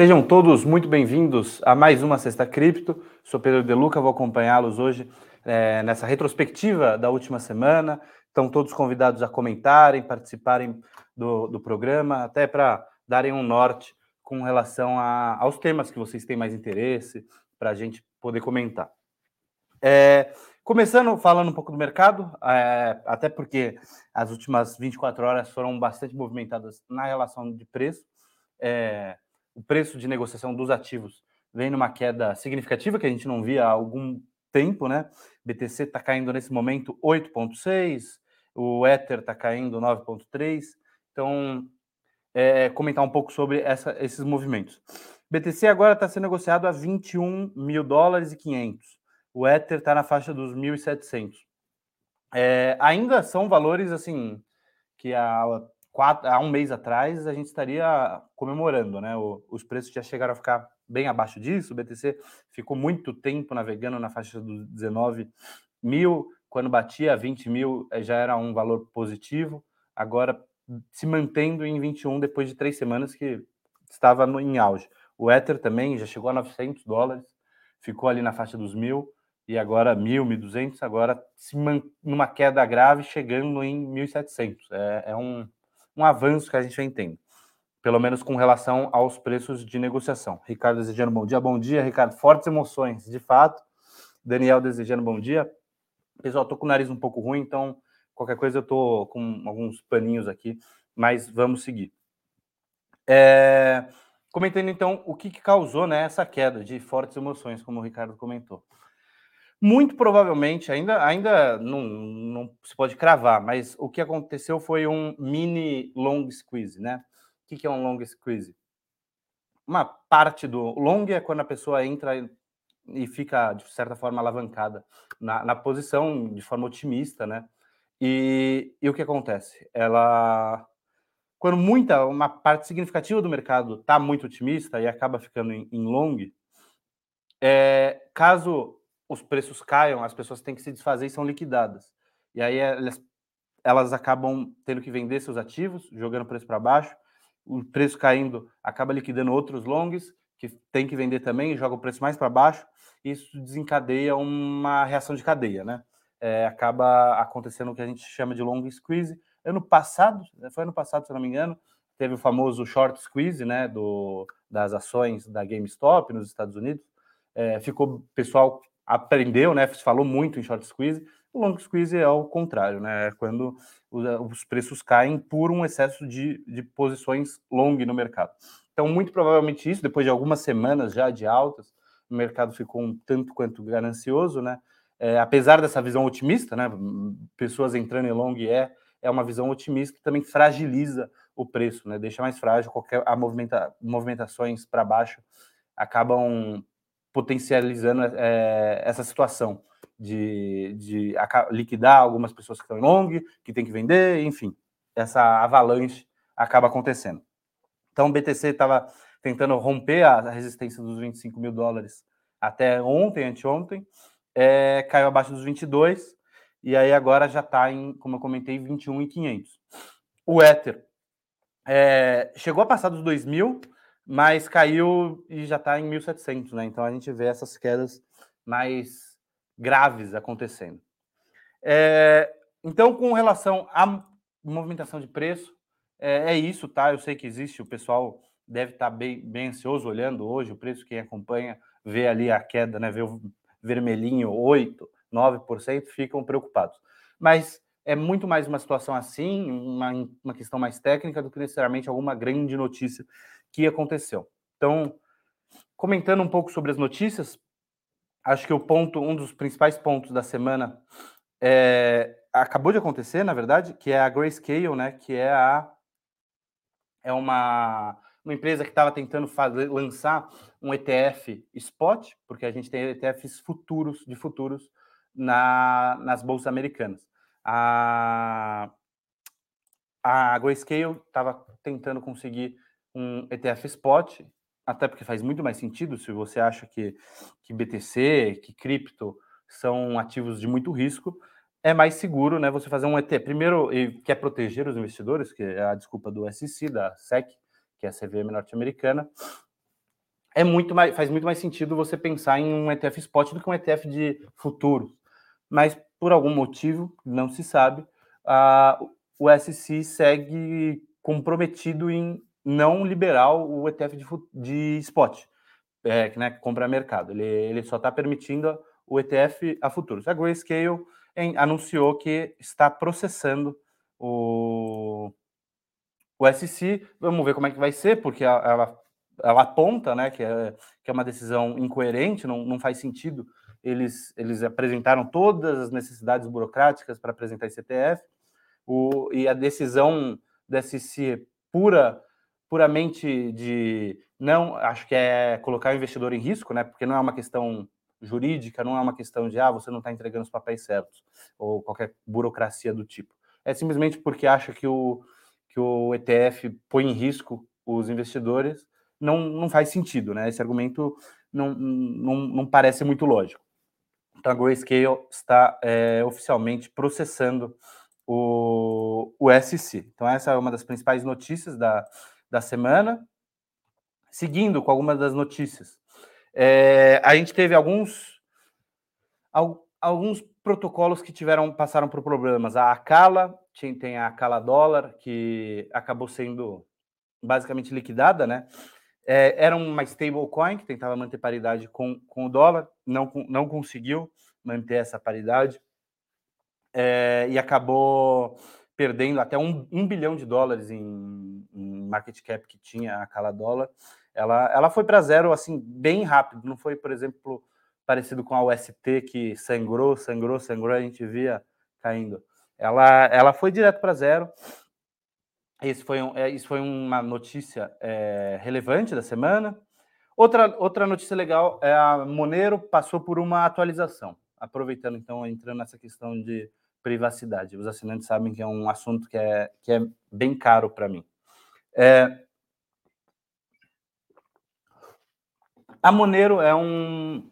Sejam todos muito bem-vindos a mais uma Sexta Cripto. Sou Pedro De Luca, vou acompanhá-los hoje é, nessa retrospectiva da última semana. Estão todos convidados a comentarem, participarem do, do programa, até para darem um norte com relação a, aos temas que vocês têm mais interesse, para a gente poder comentar. É, começando falando um pouco do mercado, é, até porque as últimas 24 horas foram bastante movimentadas na relação de preço. É, o preço de negociação dos ativos vem numa queda significativa que a gente não via há algum tempo, né? BTC está caindo nesse momento 8,6, o Ether está caindo 9,3. Então, é, comentar um pouco sobre essa, esses movimentos. BTC agora está sendo negociado a 21 mil dólares e 500. O Ether está na faixa dos 1.700. É, ainda são valores assim que há quatro, há um mês atrás a gente estaria comemorando, né? O, os preços já chegaram a ficar bem abaixo disso. O BTC ficou muito tempo navegando na faixa dos 19 mil, quando batia 20 mil eh, já era um valor positivo. Agora se mantendo em 21 depois de três semanas que estava no, em auge. O Ether também já chegou a 900 dólares, ficou ali na faixa dos mil e agora 1.000, 1.200, agora se numa queda grave, chegando em 1.700. É, é um, um avanço que a gente vem tendo, pelo menos com relação aos preços de negociação. Ricardo desejando bom dia. Bom dia, Ricardo. Fortes emoções, de fato. Daniel desejando bom dia. Pessoal, tô com o nariz um pouco ruim, então qualquer coisa eu tô com alguns paninhos aqui, mas vamos seguir. É... Comentando então o que, que causou né, essa queda de fortes emoções, como o Ricardo comentou. Muito provavelmente, ainda, ainda não, não se pode cravar, mas o que aconteceu foi um mini long squeeze, né? O que é um long squeeze? Uma parte do long é quando a pessoa entra e fica, de certa forma, alavancada na, na posição de forma otimista, né? E, e o que acontece? Ela, quando muita, uma parte significativa do mercado está muito otimista e acaba ficando em, em long, é, caso os preços caiam, as pessoas têm que se desfazer e são liquidadas. E aí elas, elas acabam tendo que vender seus ativos, jogando o preço para baixo, o preço caindo acaba liquidando outros longs, que tem que vender também, joga o preço mais para baixo, e isso desencadeia uma reação de cadeia, né? É, acaba acontecendo o que a gente chama de long squeeze. Ano passado, foi ano passado, se não me engano, teve o famoso short squeeze, né, do, das ações da GameStop nos Estados Unidos. É, ficou pessoal aprendeu, né? Falou muito em short squeeze. O long squeeze é o contrário, né? É quando os preços caem por um excesso de, de posições long no mercado. Então, muito provavelmente isso, depois de algumas semanas já de altas, o mercado ficou um tanto quanto ganancioso, né? É, apesar dessa visão otimista, né? Pessoas entrando em long é, é uma visão otimista que também fragiliza o preço, né? Deixa mais frágil qualquer a movimenta, movimentações para baixo acabam potencializando é, essa situação de, de liquidar algumas pessoas que estão em long, que tem que vender, enfim, essa avalanche acaba acontecendo. Então, o BTC estava tentando romper a resistência dos 25 mil dólares até ontem, anteontem, é, caiu abaixo dos 22, e aí agora já está em, como eu comentei, 21,500. O Ether é, chegou a passar dos 2 mil, mas caiu e já está em 1.700, né? Então a gente vê essas quedas mais graves acontecendo. É, então, com relação à movimentação de preço, é, é, isso, tá? Eu sei que existe, o pessoal deve estar tá bem, bem ansioso olhando hoje o preço, quem acompanha, vê ali a queda, né? Vê o vermelhinho 8, 9%, ficam preocupados. Mas é muito mais uma situação assim, uma, uma questão mais técnica do que necessariamente alguma grande notícia que aconteceu. Então, comentando um pouco sobre as notícias, acho que o ponto, um dos principais pontos da semana é, acabou de acontecer, na verdade, que é a Grayscale, né, que é a é uma, uma empresa que estava tentando fazer, lançar um ETF spot, porque a gente tem ETFs futuros de futuros na, nas bolsas americanas. A, a Grayscale estava tentando conseguir um ETF spot, até porque faz muito mais sentido se você acha que, que BTC, que cripto são ativos de muito risco, é mais seguro, né? Você fazer um ETF. Primeiro, e quer proteger os investidores, que é a desculpa do SEC, da SEC, que é a CVM norte-americana. é muito mais, faz muito mais sentido você pensar em um ETF spot do que um ETF de futuro. Mas por algum motivo, não se sabe, a, o SC segue comprometido em não liberar o ETF de, de spot, é, né, que compra mercado. Ele, ele só está permitindo o ETF a futuros. A Grayscale em, anunciou que está processando o, o SC. Vamos ver como é que vai ser, porque ela, ela aponta né, que, é, que é uma decisão incoerente, não, não faz sentido. Eles, eles apresentaram todas as necessidades burocráticas para apresentar esse ETF, o, e a decisão da SC pura, puramente de não, acho que é colocar o investidor em risco, né? Porque não é uma questão jurídica, não é uma questão de ah, você não está entregando os papéis certos, ou qualquer burocracia do tipo. É simplesmente porque acha que o, que o ETF põe em risco os investidores, não, não faz sentido, né? Esse argumento não, não, não parece muito lógico. Então, a Grayscale está é, oficialmente processando o, o SC. Então, essa é uma das principais notícias da, da semana. Seguindo com algumas das notícias, é, a gente teve alguns, alguns protocolos que tiveram passaram por problemas. A Acala, tem a Acala Dólar, que acabou sendo basicamente liquidada, né? É, era uma stablecoin que tentava manter paridade com, com o dólar, não, não conseguiu manter essa paridade é, e acabou perdendo até um, um bilhão de dólares em, em, market cap que tinha a Cala Dólar. Ela, ela foi para zero assim bem rápido, não foi, por exemplo, parecido com a UST que sangrou, sangrou, sangrou, a gente via caindo. Ela, ela foi direto para zero. Esse foi um, é, isso foi uma notícia é, relevante da semana. Outra, outra notícia legal é a Monero passou por uma atualização. Aproveitando, então, entrando nessa questão de privacidade. Os assinantes sabem que é um assunto que é, que é bem caro para mim. É, a Monero é um,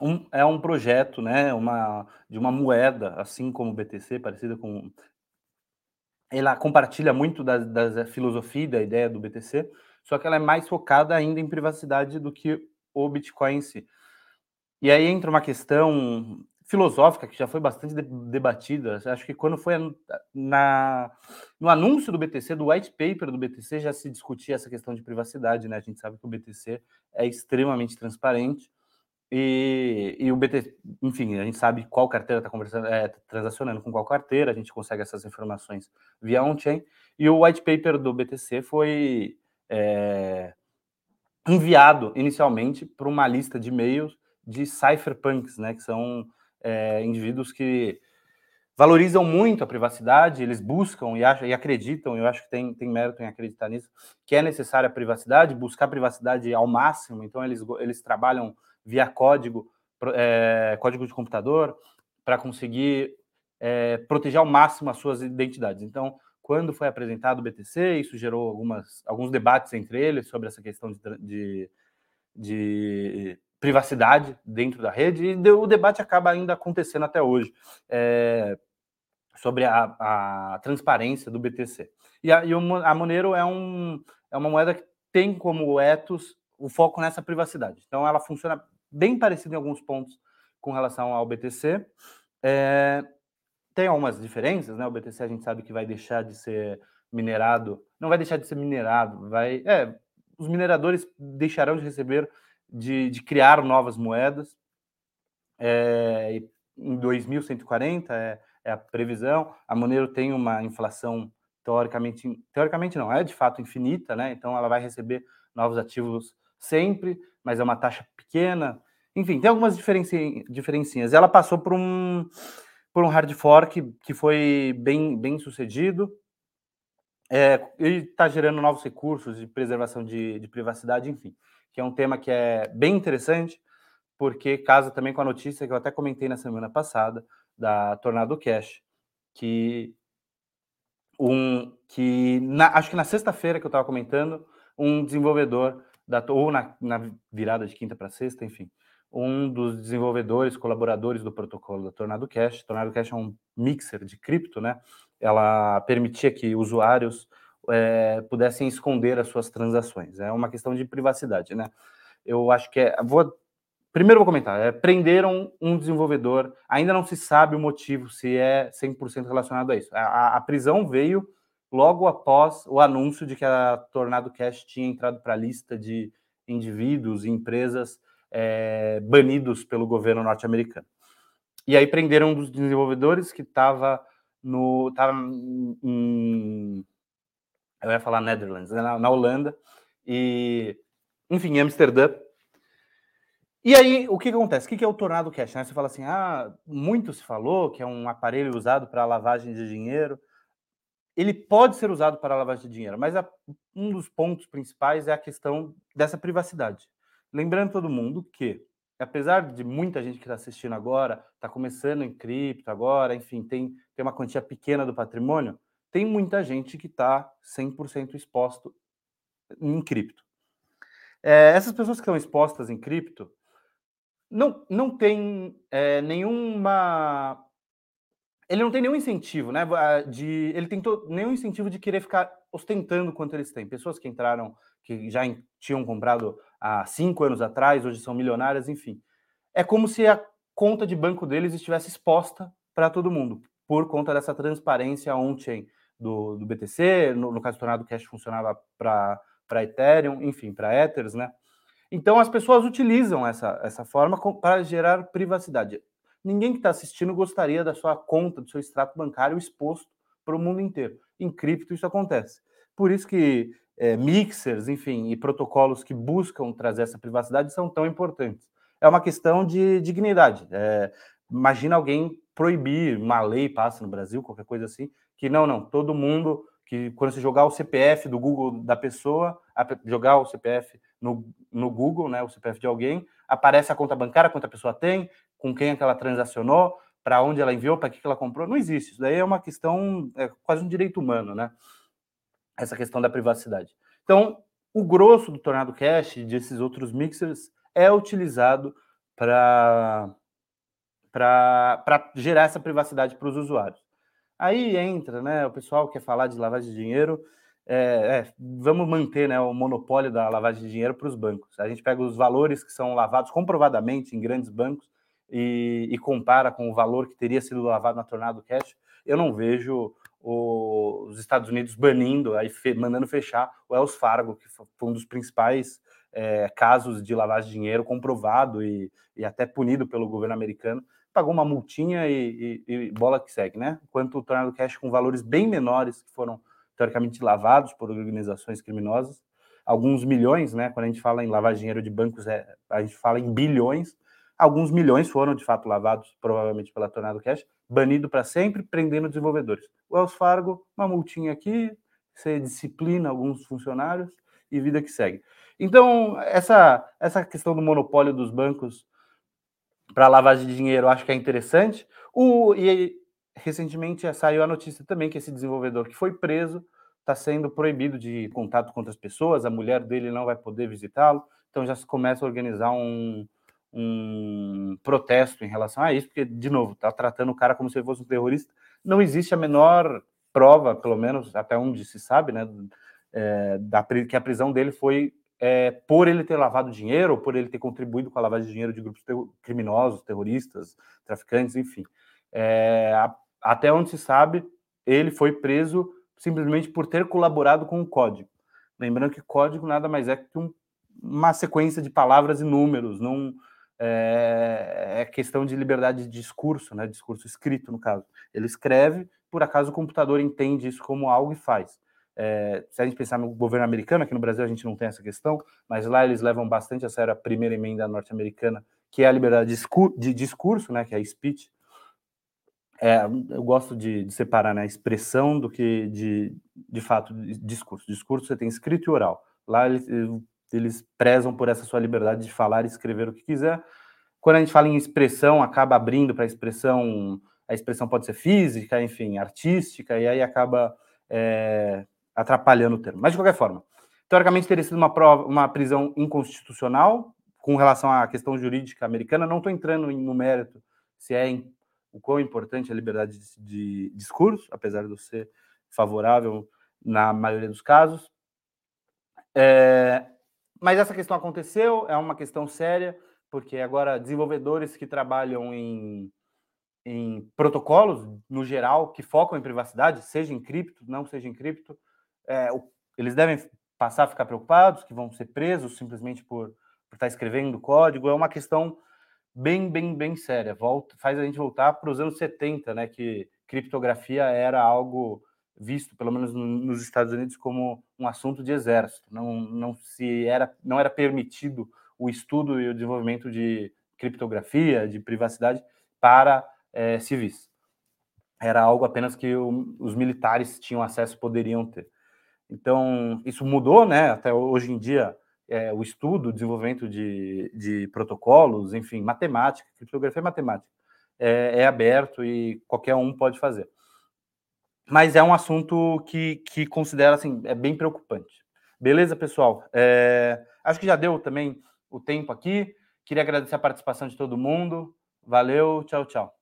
um, é um projeto né, uma, de uma moeda, assim como o BTC, parecida com. Ela compartilha muito da, da filosofia da ideia do BTC, só que ela é mais focada ainda em privacidade do que o Bitcoin em si. E aí entra uma questão filosófica que já foi bastante debatida. Acho que quando foi na, no anúncio do BTC, do white paper do BTC, já se discutia essa questão de privacidade, né? A gente sabe que o BTC é extremamente transparente e, e o BTC, enfim, a gente sabe qual carteira está conversando, é, transacionando com qual carteira, a gente consegue essas informações via on-chain. E o white paper do BTC foi é, enviado inicialmente para uma lista de e-mails de cypherpunks, né? Que são é, indivíduos que valorizam muito a privacidade, eles buscam e, acham, e acreditam, eu acho que tem, tem mérito em acreditar nisso, que é necessária a privacidade, buscar privacidade ao máximo, então eles, eles trabalham via código, é, código de computador, para conseguir é, proteger ao máximo as suas identidades. Então, quando foi apresentado o BTC, isso gerou algumas, alguns debates entre eles sobre essa questão de, de, de privacidade dentro da rede, e o debate acaba ainda acontecendo até hoje é, sobre a, a, transparência do BTC. E a, e a Monero é, um, é uma moeda que tem como ethos o foco nessa privacidade. Então, ela funciona bem parecido em alguns pontos com relação ao BTC. É, tem algumas diferenças, né? O BTC a gente sabe que vai deixar de ser minerado, não vai deixar de ser minerado, vai, é, os mineradores deixarão de receber de, de criar novas moedas. É, em 2140 é, é a previsão. A Monero tem uma inflação teoricamente, teoricamente não, é de fato infinita, né? Então ela vai receber novos ativos sempre, mas é uma taxa pequena. Enfim, tem algumas diferencinhas. Ela passou por um por um hard fork que foi bem, bem sucedido. É, ele está gerando novos recursos de preservação de, de privacidade, enfim que é um tema que é bem interessante, porque casa também com a notícia que eu até comentei na semana passada da Tornado Cash, que um que na, acho que na sexta-feira que eu estava comentando, um desenvolvedor da ou na, na virada de quinta para sexta, enfim, um dos desenvolvedores, colaboradores do protocolo da Tornado Cash. Tornado Cash é um mixer de cripto, né? Ela permitia que usuários é, pudessem esconder as suas transações. É uma questão de privacidade, né? eu acho que é. Vou, primeiro vou comentar: é, prenderam um desenvolvedor, ainda não se sabe o motivo, se é 100% relacionado a isso. A, a, prisão veio logo após o anúncio de que a Tornado Cash tinha entrado para a lista de indivíduos e empresas é, banidos pelo governo norte-americano. E aí prenderam um dos desenvolvedores que estava no. Tava em, eu ia falar Netherlands, né, na, na Holanda, e enfim, em Amsterdã. E aí, o que, que acontece? O que, que é o Tornado Cash? Né? Você fala assim, ah, muito se falou que é um aparelho usado para lavagem de dinheiro. Ele pode ser usado para lavagem de dinheiro, mas a, um dos pontos principais é a questão dessa privacidade. Lembrando todo mundo que, apesar de muita gente que está assistindo agora, está começando em cripto agora, enfim, tem, tem uma quantia pequena do patrimônio, tem muita gente que está 100% exposto em cripto. É, essas pessoas que estão expostas em cripto não, não tem é, nenhuma. Ele não tem nenhum incentivo, né? De, ele tem nenhum incentivo de querer ficar ostentando quanto eles têm. Pessoas que entraram, que já tinham comprado há cinco anos atrás, hoje são milionárias, enfim. É como se a conta de banco deles estivesse exposta para todo mundo, por conta dessa transparência on-chain do, do BTC, no, no caso do Tornado Cash funcionava para para Ethereum, enfim, para Ethers, né? Então as pessoas utilizam essa, essa forma para gerar privacidade. Ninguém que está assistindo gostaria da sua conta, do seu extrato bancário exposto para o mundo inteiro. Em cripto isso acontece. Por isso que é, mixers, enfim, e protocolos que buscam trazer essa privacidade são tão importantes. É uma questão de dignidade. É, imagina alguém proibir, uma lei passa no Brasil, qualquer coisa assim, que não, não, todo mundo que quando você jogar o CPF do Google da pessoa, jogar o CPF no, no Google, né, o CPF de alguém, aparece a conta bancária, quanto a pessoa tem, com quem é que ela transacionou, para onde ela enviou, para que, que ela comprou. Não existe. Isso daí é uma questão, é quase um direito humano, né? Essa questão da privacidade. Então, o grosso do Tornado Cash, desses outros mixers, é utilizado para gerar essa privacidade para os usuários. Aí entra, né? O pessoal quer falar de lavagem de dinheiro. É, é, vamos manter né, o monopólio da lavagem de dinheiro para os bancos. A gente pega os valores que são lavados comprovadamente em grandes bancos e, e compara com o valor que teria sido lavado na Tornado Cash. Eu não vejo os Estados Unidos banindo, aí fe, mandando fechar o Wells Fargo, que foi um dos principais é, casos de lavagem de dinheiro comprovado e, e até punido pelo governo americano pagou uma multinha e, e, e, bola que segue, né? Enquanto o Tornado Cash com valores bem menores que foram teoricamente lavados por organizações criminosas, alguns milhões, né? Quando a gente fala em lavar dinheiro de bancos, é, a gente fala em bilhões. Alguns milhões foram de fato lavados, provavelmente pela Tornado Cash, banido para sempre, prendendo desenvolvedores. O Wells Fargo, uma multinha aqui, você disciplina alguns funcionários e vida que segue. Então, essa, essa questão do monopólio dos bancos para lavagem de dinheiro, acho que é interessante. O, e recentemente saiu a notícia também que esse desenvolvedor que foi preso está sendo proibido de contato com outras pessoas, a mulher dele não vai poder visitá-lo, então já se começa a organizar um, um protesto em relação a isso, porque, de novo, está tratando o cara como se ele fosse um terrorista. Não existe a menor prova, pelo menos até onde se sabe, né, é, da, que a prisão dele foi é, por ele ter lavado dinheiro, ou por ele ter contribuído com a lavagem de dinheiro de grupos ter criminosos, terroristas, traficantes, enfim. É, até onde se sabe, ele foi preso simplesmente por ter colaborado com o código. Lembrando que código nada mais é que um, uma sequência de palavras e números, não é, é, questão de liberdade de discurso, né? Discurso escrito, no caso. Ele escreve, por acaso o computador entende isso como algo e faz. É, se a gente pensar no governo americano, aqui no Brasil a gente não tem essa questão, mas lá eles levam bastante a sério a primeira emenda norte-americana, que é a liberdade de discurso, né, que é a speech. É, eu gosto de, de, separar né, a expressão do que de, de fato discurso. Discurso você tem escrito e oral. Lá eles, eles prezam por essa sua liberdade de falar e escrever o que quiser. Quando a gente fala em expressão, acaba abrindo para a expressão, a expressão pode ser física, enfim, artística, e aí acaba é, atrapalhando o termo. Mas, de qualquer forma, teoricamente teria sido uma, prova, uma prisão inconstitucional com relação à questão jurídica americana. Não estou entrando no mérito se é o quão importante é a liberdade de, de discurso, apesar de eu ser favorável na maioria dos casos. É, mas essa questão aconteceu, é uma questão séria, porque agora desenvolvedores que trabalham em, em protocolos, no geral, que focam em privacidade, seja em cripto, não seja em cripto, é, eles devem passar a ficar preocupados, que vão ser presos simplesmente por, por estar escrevendo código, é uma questão bem, bem, bem séria. Volta, faz a gente voltar para os anos 70, né, que criptografia era algo visto, pelo menos nos Estados Unidos, como um assunto de exército. Não, não, se era, não era permitido o estudo e o desenvolvimento de criptografia, de privacidade para é, civis. Era algo apenas que o, os militares tinham acesso, poderiam ter. Então, isso mudou, né? Até hoje em dia, é, o estudo, o desenvolvimento de, de protocolos, enfim, matemática, criptografia é matemática, é, é aberto e qualquer um pode fazer mas é um assunto que, que considera assim, é bem preocupante. Beleza, pessoal? É, acho que já deu também o tempo aqui. Queria agradecer a participação de todo mundo. Valeu, tchau, tchau.